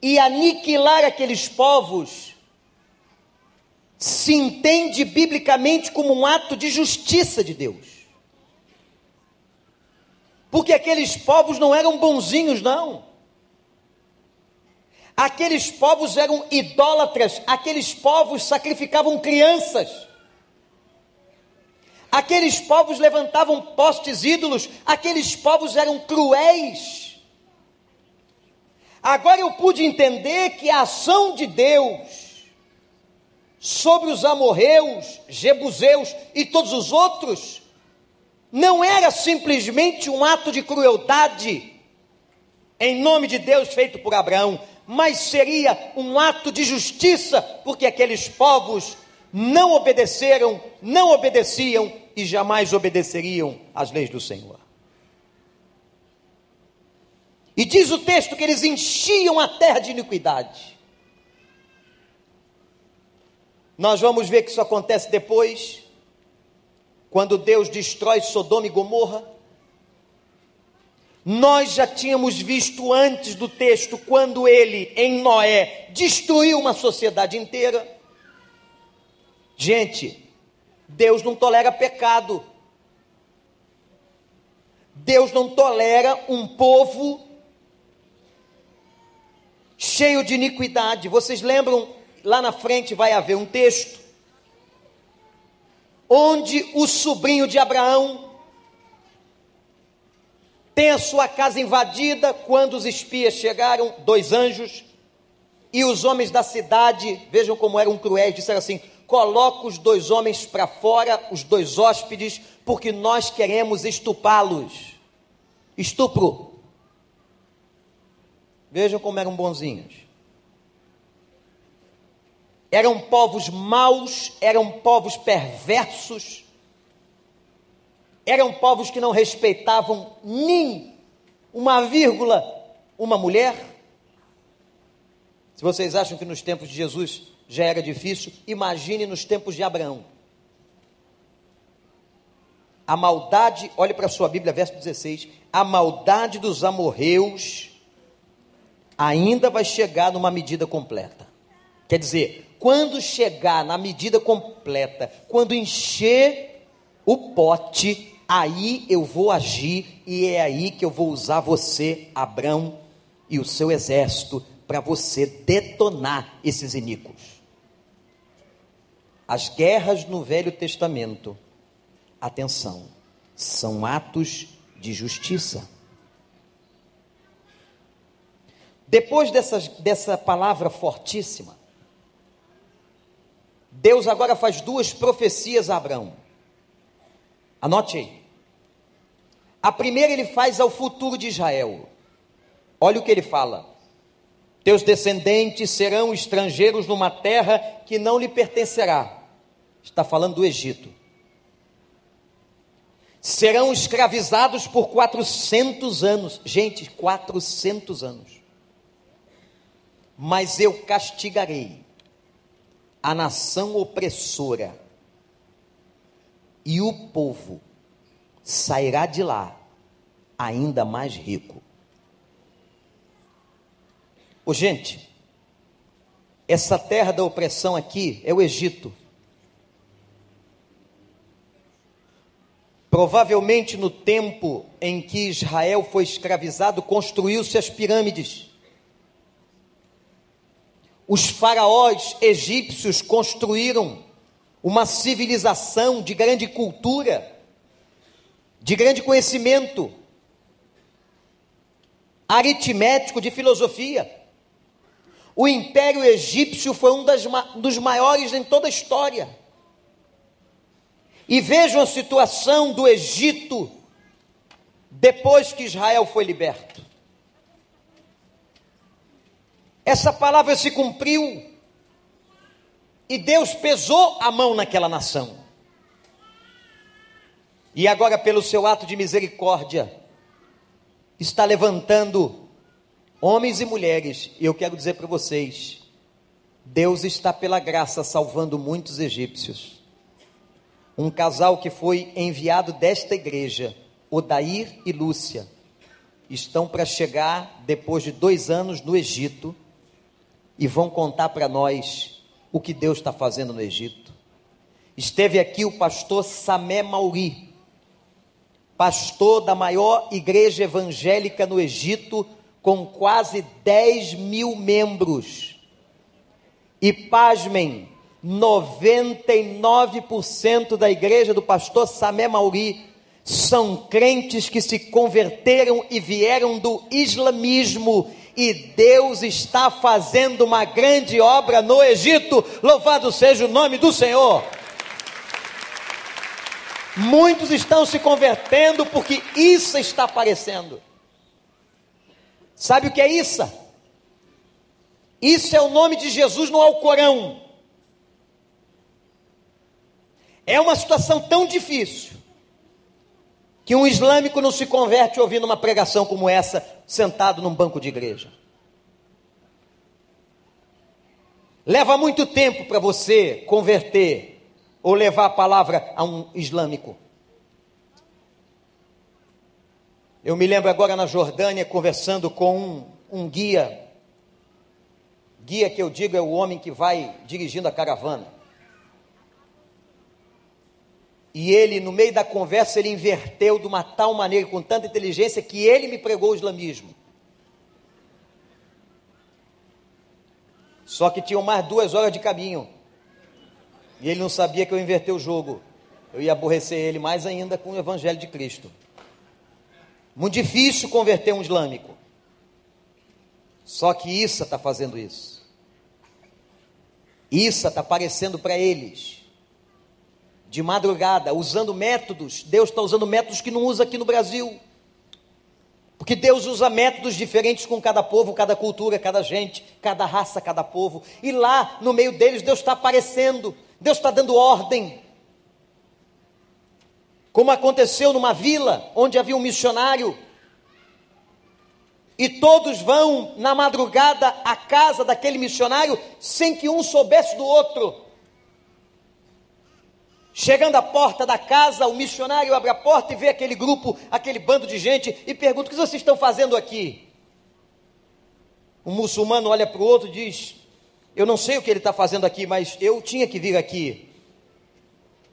e aniquilar aqueles povos, se entende biblicamente como um ato de justiça de Deus. Porque aqueles povos não eram bonzinhos, não. Aqueles povos eram idólatras, aqueles povos sacrificavam crianças. Aqueles povos levantavam postes ídolos, aqueles povos eram cruéis. Agora eu pude entender que a ação de Deus sobre os amorreus, jebuseus e todos os outros não era simplesmente um ato de crueldade em nome de Deus feito por Abraão, mas seria um ato de justiça, porque aqueles povos não obedeceram, não obedeciam e jamais obedeceriam às leis do Senhor. E diz o texto que eles enchiam a terra de iniquidade. Nós vamos ver que isso acontece depois, quando Deus destrói Sodoma e Gomorra. Nós já tínhamos visto antes do texto, quando ele, em Noé, destruiu uma sociedade inteira. Gente, Deus não tolera pecado. Deus não tolera um povo cheio de iniquidade. Vocês lembram, lá na frente vai haver um texto, onde o sobrinho de Abraão tem a sua casa invadida quando os espias chegaram, dois anjos, e os homens da cidade, vejam como eram cruéis, disseram assim: coloca os dois homens para fora, os dois hóspedes, porque nós queremos estupá-los. Estupro. Vejam como eram bonzinhos. Eram povos maus, eram povos perversos, eram povos que não respeitavam nem uma vírgula uma mulher. Se vocês acham que nos tempos de Jesus já era difícil, imagine nos tempos de Abraão. A maldade, olhe para a sua Bíblia, verso 16: a maldade dos amorreus ainda vai chegar numa medida completa. Quer dizer, quando chegar na medida completa, quando encher o pote, aí eu vou agir e é aí que eu vou usar você, Abrão, e o seu exército para você detonar esses iníquos. As guerras no Velho Testamento, atenção, são atos de justiça. Depois dessa, dessa palavra fortíssima, Deus agora faz duas profecias a Abraão. Anote aí. A primeira ele faz ao futuro de Israel. Olha o que ele fala: Teus descendentes serão estrangeiros numa terra que não lhe pertencerá. Está falando do Egito. Serão escravizados por 400 anos. Gente, 400 anos mas eu castigarei a nação opressora, e o povo sairá de lá ainda mais rico. Ô, gente, essa terra da opressão aqui é o Egito. Provavelmente no tempo em que Israel foi escravizado, construiu-se as pirâmides. os faraós egípcios construíram uma civilização de grande cultura, de grande conhecimento, aritmético, de filosofia. O Império Egípcio foi um das, dos maiores em toda a história. E vejam a situação do Egito depois que Israel foi liberto. Essa palavra se cumpriu e Deus pesou a mão naquela nação. E agora, pelo seu ato de misericórdia, está levantando homens e mulheres, e eu quero dizer para vocês: Deus está, pela graça, salvando muitos egípcios. Um casal que foi enviado desta igreja, Odair e Lúcia, estão para chegar, depois de dois anos, no Egito, e vão contar para nós o que Deus está fazendo no Egito. Esteve aqui o pastor Samé Mauri, pastor da maior igreja evangélica no Egito, com quase 10 mil membros. E pasmem, 99% da igreja do pastor Samé Mauri são crentes que se converteram e vieram do islamismo e Deus está fazendo uma grande obra no Egito. Louvado seja o nome do Senhor. Muitos estão se convertendo porque isso está aparecendo. Sabe o que é isso? Isso é o nome de Jesus no Alcorão. É uma situação tão difícil que um islâmico não se converte ouvindo uma pregação como essa, sentado num banco de igreja. Leva muito tempo para você converter ou levar a palavra a um islâmico. Eu me lembro agora na Jordânia conversando com um, um guia. Guia que eu digo é o homem que vai dirigindo a caravana. E ele, no meio da conversa, ele inverteu de uma tal maneira, com tanta inteligência, que ele me pregou o islamismo. Só que tinham mais duas horas de caminho. E ele não sabia que eu invertei o jogo. Eu ia aborrecer ele mais ainda com o evangelho de Cristo. Muito difícil converter um islâmico. Só que Issa está fazendo isso. Issa está aparecendo para eles de madrugada, usando métodos. Deus está usando métodos que não usa aqui no Brasil. Porque Deus usa métodos diferentes com cada povo, cada cultura, cada gente, cada raça, cada povo. E lá, no meio deles, Deus está aparecendo, Deus está dando ordem. Como aconteceu numa vila onde havia um missionário, e todos vão na madrugada à casa daquele missionário sem que um soubesse do outro. Chegando à porta da casa, o missionário abre a porta e vê aquele grupo, aquele bando de gente e pergunta: O que vocês estão fazendo aqui? O muçulmano olha para o outro e diz: Eu não sei o que ele está fazendo aqui, mas eu tinha que vir aqui.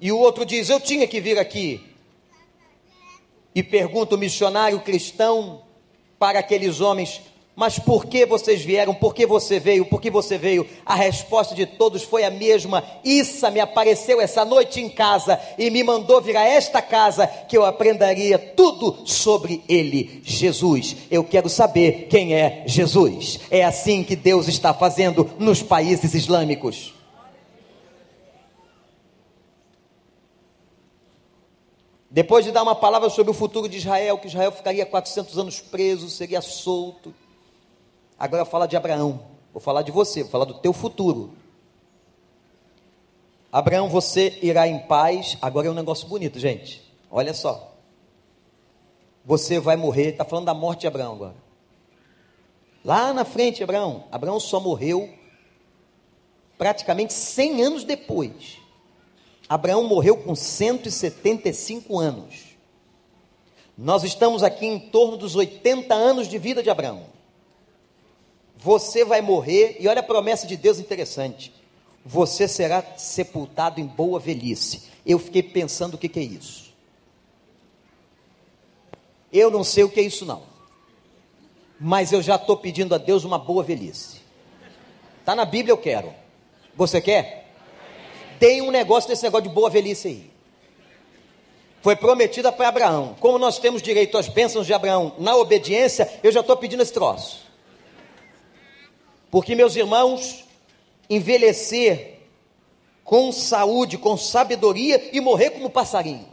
E o outro diz: Eu tinha que vir aqui. E pergunta o missionário cristão para aqueles homens: mas por que vocês vieram? Por que você veio? Por que você veio? A resposta de todos foi a mesma. Issa me apareceu essa noite em casa e me mandou vir a esta casa que eu aprenderia tudo sobre ele, Jesus. Eu quero saber quem é Jesus. É assim que Deus está fazendo nos países islâmicos. Depois de dar uma palavra sobre o futuro de Israel, que Israel ficaria 400 anos preso, seria solto Agora eu falo de Abraão. Vou falar de você, vou falar do teu futuro. Abraão, você irá em paz. Agora é um negócio bonito, gente. Olha só. Você vai morrer. Está falando da morte de Abraão agora. Lá na frente, Abraão. Abraão só morreu praticamente 100 anos depois. Abraão morreu com 175 anos. Nós estamos aqui em torno dos 80 anos de vida de Abraão você vai morrer, e olha a promessa de Deus interessante: você será sepultado em boa velhice. Eu fiquei pensando o que, que é isso. Eu não sei o que é isso, não. Mas eu já estou pedindo a Deus uma boa velhice. Está na Bíblia, eu quero. Você quer? Tem um negócio desse negócio de boa velhice aí. Foi prometida para Abraão. Como nós temos direito às bênçãos de Abraão na obediência, eu já estou pedindo esse troço. Porque, meus irmãos, envelhecer com saúde, com sabedoria e morrer como passarinho.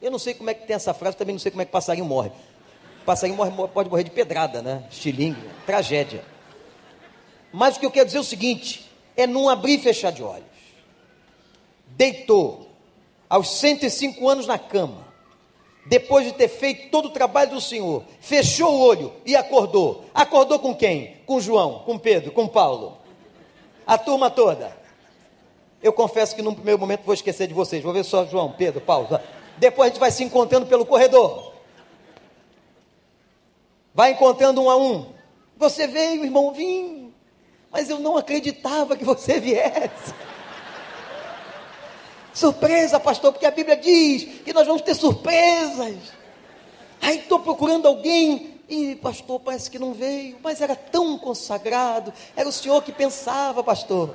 Eu não sei como é que tem essa frase, também não sei como é que passarinho morre. Passarinho morre, pode morrer de pedrada, né? Estilingue, tragédia. Mas o que eu quero dizer é o seguinte: é num abrir e fechar de olhos. Deitou aos 105 anos na cama, depois de ter feito todo o trabalho do Senhor, fechou o olho e acordou. Acordou com quem? Com João, com Pedro, com Paulo. A turma toda. Eu confesso que num primeiro momento vou esquecer de vocês. Vou ver só João, Pedro, Paulo. Depois a gente vai se encontrando pelo corredor. Vai encontrando um a um. Você veio, irmão, vim. Mas eu não acreditava que você viesse. Surpresa, pastor, porque a Bíblia diz que nós vamos ter surpresas. Aí estou procurando alguém e pastor parece que não veio, mas era tão consagrado, era o senhor que pensava, pastor.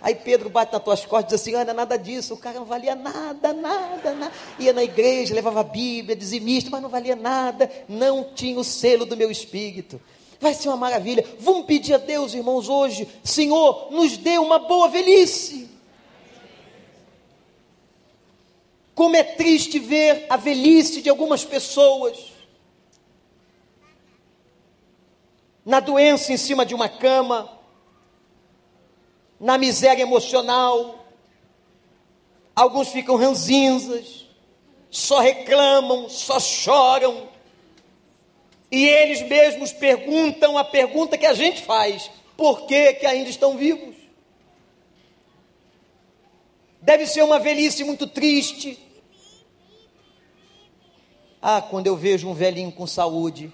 Aí Pedro bate nas tuas costas e diz assim: olha, nada disso, o cara não valia nada, nada, nada. Ia na igreja, levava a Bíblia, dizimista, mas não valia nada, não tinha o selo do meu espírito. Vai ser uma maravilha. Vamos pedir a Deus, irmãos, hoje, Senhor, nos dê uma boa velhice. Como é triste ver a velhice de algumas pessoas na doença em cima de uma cama, na miséria emocional. Alguns ficam ranzinzas, só reclamam, só choram. E eles mesmos perguntam a pergunta que a gente faz: por que, que ainda estão vivos? Deve ser uma velhice muito triste. Ah, quando eu vejo um velhinho com saúde,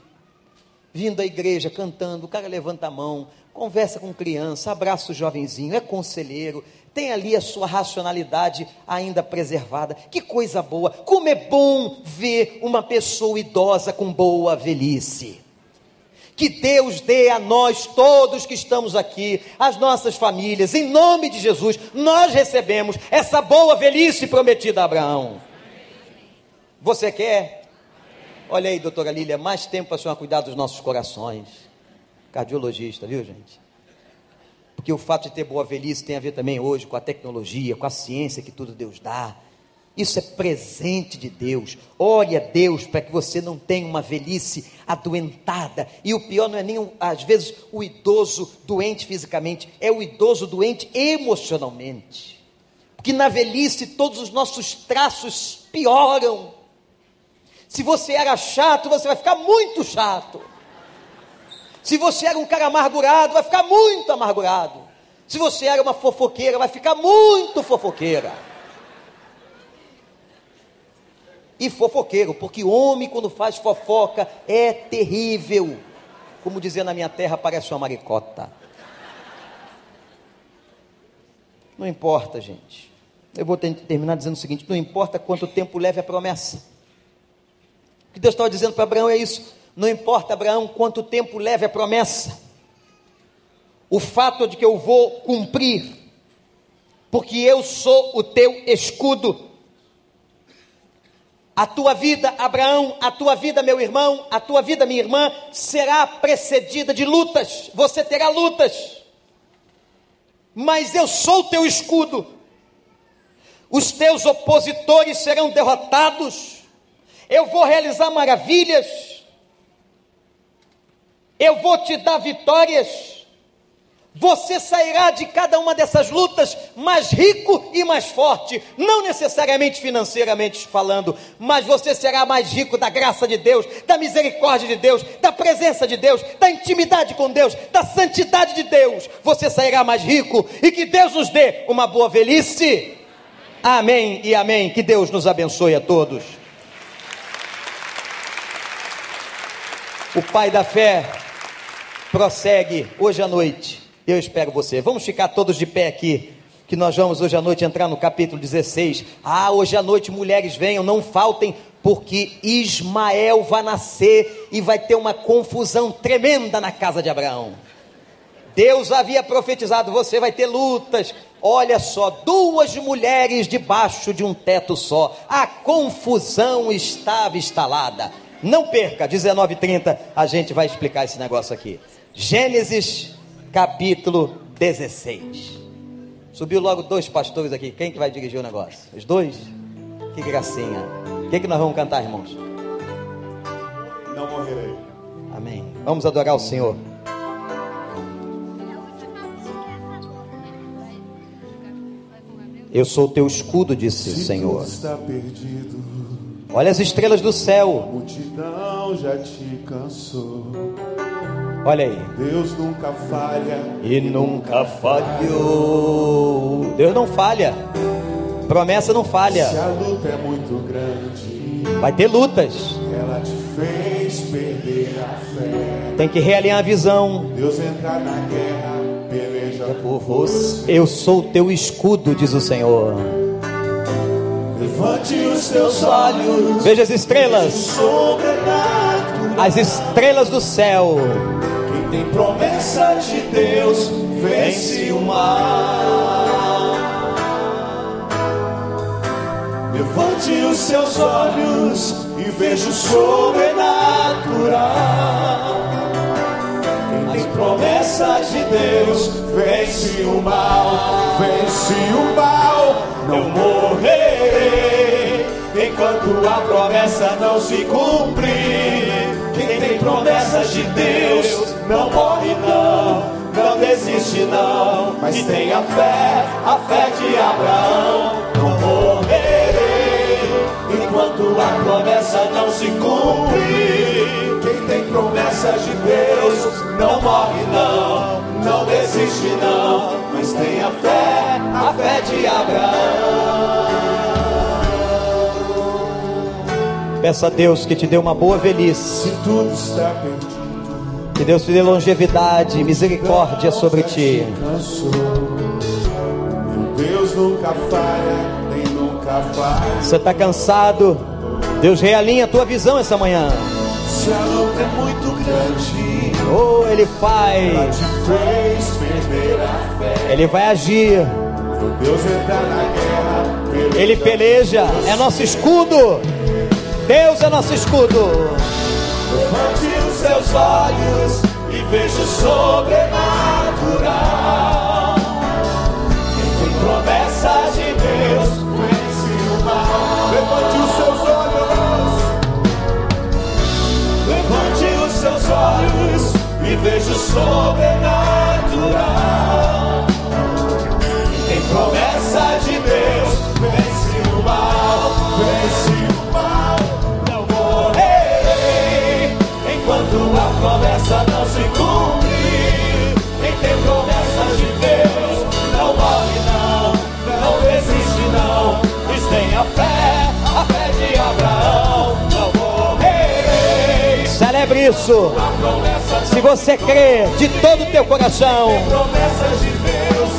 vindo à igreja cantando, o cara levanta a mão, conversa com criança, abraça o jovenzinho, é conselheiro, tem ali a sua racionalidade ainda preservada. Que coisa boa! Como é bom ver uma pessoa idosa com boa velhice. Que Deus dê a nós todos que estamos aqui, as nossas famílias, em nome de Jesus, nós recebemos essa boa velhice prometida a Abraão. Você quer? Olha aí, doutora Lília, mais tempo para a senhora cuidar dos nossos corações. Cardiologista, viu, gente? Porque o fato de ter boa velhice tem a ver também hoje com a tecnologia, com a ciência que tudo Deus dá. Isso é presente de Deus. Ore a Deus para que você não tenha uma velhice adoentada. E o pior não é nem, às vezes, o idoso doente fisicamente, é o idoso doente emocionalmente. Porque na velhice todos os nossos traços pioram. Se você era chato, você vai ficar muito chato. Se você era um cara amargurado, vai ficar muito amargurado. Se você era uma fofoqueira, vai ficar muito fofoqueira. E fofoqueiro, porque homem quando faz fofoca é terrível. Como dizia na minha terra, parece uma maricota. Não importa, gente. Eu vou terminar dizendo o seguinte: não importa quanto tempo leve a promessa. O que Deus estava dizendo para Abraão é isso. Não importa, Abraão, quanto tempo leve a promessa. O fato de que eu vou cumprir, porque eu sou o teu escudo. A tua vida, Abraão, a tua vida, meu irmão, a tua vida, minha irmã, será precedida de lutas. Você terá lutas. Mas eu sou o teu escudo. Os teus opositores serão derrotados eu vou realizar maravilhas, eu vou te dar vitórias. Você sairá de cada uma dessas lutas mais rico e mais forte, não necessariamente financeiramente falando, mas você será mais rico da graça de Deus, da misericórdia de Deus, da presença de Deus, da intimidade com Deus, da santidade de Deus. Você sairá mais rico e que Deus nos dê uma boa velhice. Amém e amém. Que Deus nos abençoe a todos. O Pai da Fé prossegue hoje à noite. Eu espero você. Vamos ficar todos de pé aqui, que nós vamos hoje à noite entrar no capítulo 16. Ah, hoje à noite mulheres venham, não faltem, porque Ismael vai nascer e vai ter uma confusão tremenda na casa de Abraão. Deus havia profetizado: você vai ter lutas. Olha só, duas mulheres debaixo de um teto só. A confusão estava instalada. Não perca, 19:30 a gente vai explicar esse negócio aqui. Gênesis capítulo 16. Subiu logo dois pastores aqui. Quem que vai dirigir o negócio? Os dois? Que gracinha. O que, que nós vamos cantar, irmãos? Não morrerei. Amém. Vamos adorar o Senhor. Eu sou teu escudo, disse o Se Senhor. tudo está perdido, Olha as estrelas do a céu. multidão já te cansou. Olha aí. Deus nunca falha. E nunca falhou. Deus não falha. Promessa não falha. Se a luta é muito grande, Vai ter lutas. ela te fez perder a fé. Tem que realinhar a visão. Deus entra na guerra, peleja Por você. Eu sou o teu escudo, diz o Senhor. Levante os teus olhos, Veja as estrelas. As estrelas do céu. Quem tem promessa de Deus, vence o mal. Levante os seus olhos e veja o sobrenatural. Quem tem promessa de Deus, vence o mal, vence o mal. Não morrerei enquanto a promessa não se cumprir. Quem tem promessas de Deus, não morre não, não desiste não. Mas tenha fé, a fé de Abraão. Não morrerei enquanto a promessa não se cumprir. Quem tem promessas de Deus não morre não, não desiste não, mas tenha fé, a fé de Abraão. Peça a Deus que te dê uma boa velhice. Se tudo está perdido, Que Deus te dê longevidade e misericórdia sobre ti. Cansou. Meu Deus nunca falha. Você está cansado? Deus realinha a tua visão essa manhã. Se a luta é muito grande, Oh, Ele faz. Ele vai agir. Ele peleja. É nosso escudo. Deus é nosso escudo. Levante os seus olhos e veja o sobrenatural. Olhos e veja o sobrenatural. Tem promessa de Deus vence o mal, vence o mal. Não morrerei enquanto a promessa não se cumprir. Quem tem promessas de Deus não morre não, não desiste não. Pois tem a fé, a fé de Abraão. Celebre isso. Se você crê de todo o teu coração. promessas de Deus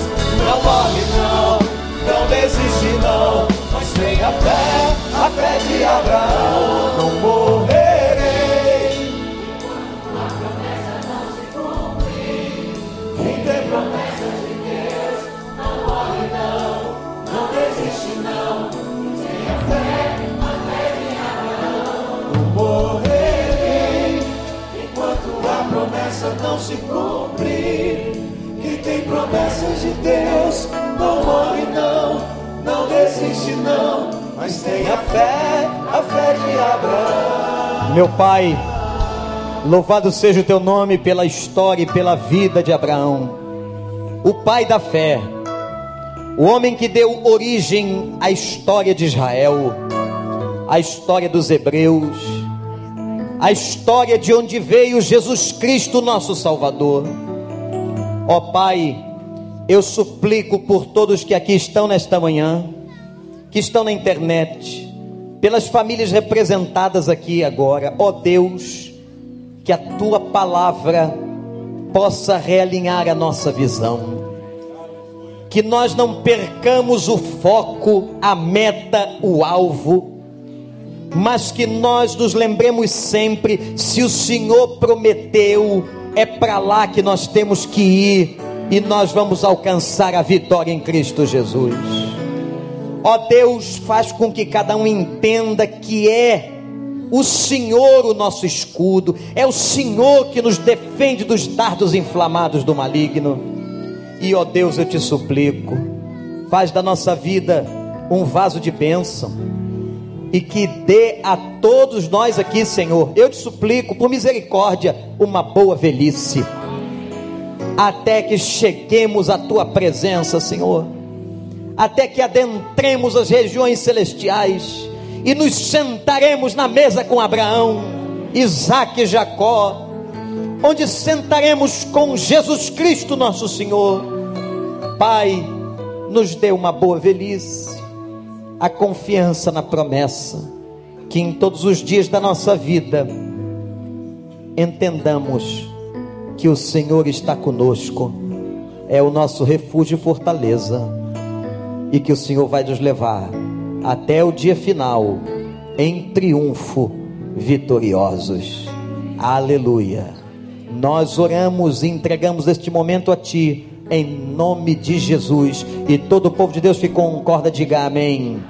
não morre não, não desiste não, mas tenha fé, a fé de Abraão, não morrerei. Promessa não se cumprir. Quem tem promessas de Deus não morre não, não desiste não, mas tenha fé, a fé de Abraão. Meu Pai, louvado seja o teu nome pela história e pela vida de Abraão, o pai da fé, o homem que deu origem à história de Israel, à história dos hebreus, à história de onde veio Jesus Cristo, nosso Salvador. Ó Pai, eu suplico por todos que aqui estão nesta manhã, que estão na internet, pelas famílias representadas aqui agora, ó Deus, que a tua palavra possa realinhar a nossa visão, que nós não percamos o foco, a meta, o alvo, mas que nós nos lembremos sempre: se o Senhor prometeu, É para lá que nós temos que ir e nós vamos alcançar a vitória em Cristo Jesus. Ó Deus, faz com que cada um entenda que é o Senhor o nosso escudo, é o Senhor que nos defende dos dardos inflamados do maligno. E ó Deus, eu te suplico, faz da nossa vida um vaso de bênção e que dê a todos nós aqui, Senhor, eu te suplico, por misericórdia, uma boa velhice, até que cheguemos à tua presença, Senhor, até que adentremos as regiões celestiais e nos sentaremos na mesa com Abraão, Isaac e Jacó, onde sentaremos com Jesus Cristo, nosso Senhor. Pai, nos dê uma boa velhice a confiança na promessa, que em todos os dias da nossa vida entendamos que o Senhor está conosco, é o nosso refúgio e fortaleza, e que o Senhor vai nos levar até o dia final em triunfo, vitoriosos. Aleluia. Nós oramos e entregamos este momento a Ti, em nome de Jesus. E todo o povo de Deus ficou com corda, diga amém.